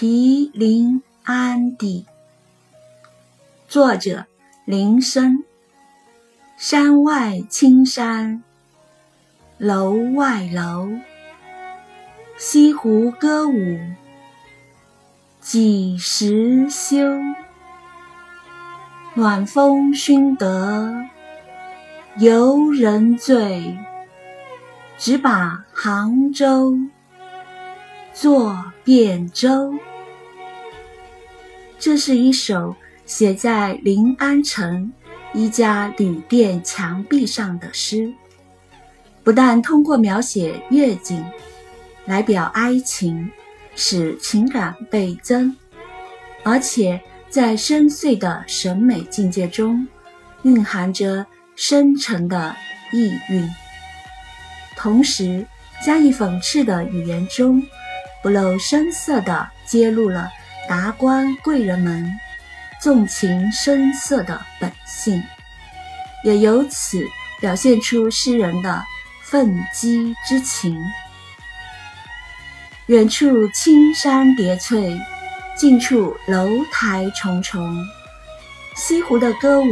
题临安邸，作者林升。山外青山，楼外楼。西湖歌舞，几时休？暖风熏得游人醉，只把杭州作汴州。这是一首写在临安城一家旅店墙壁上的诗，不但通过描写月景来表哀情，使情感倍增，而且在深邃的审美境界中蕴含着深沉的意蕴，同时加以讽刺的语言中不露声色地揭露了。达官贵人们纵情声色的本性，也由此表现出诗人的愤激之情。远处青山叠翠，近处楼台重重。西湖的歌舞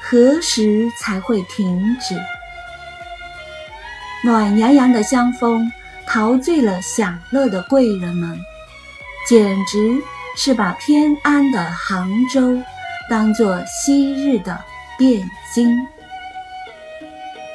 何时才会停止？暖洋洋的香风陶醉了享乐的贵人们，简直。是把偏安的杭州当作昔日的汴京。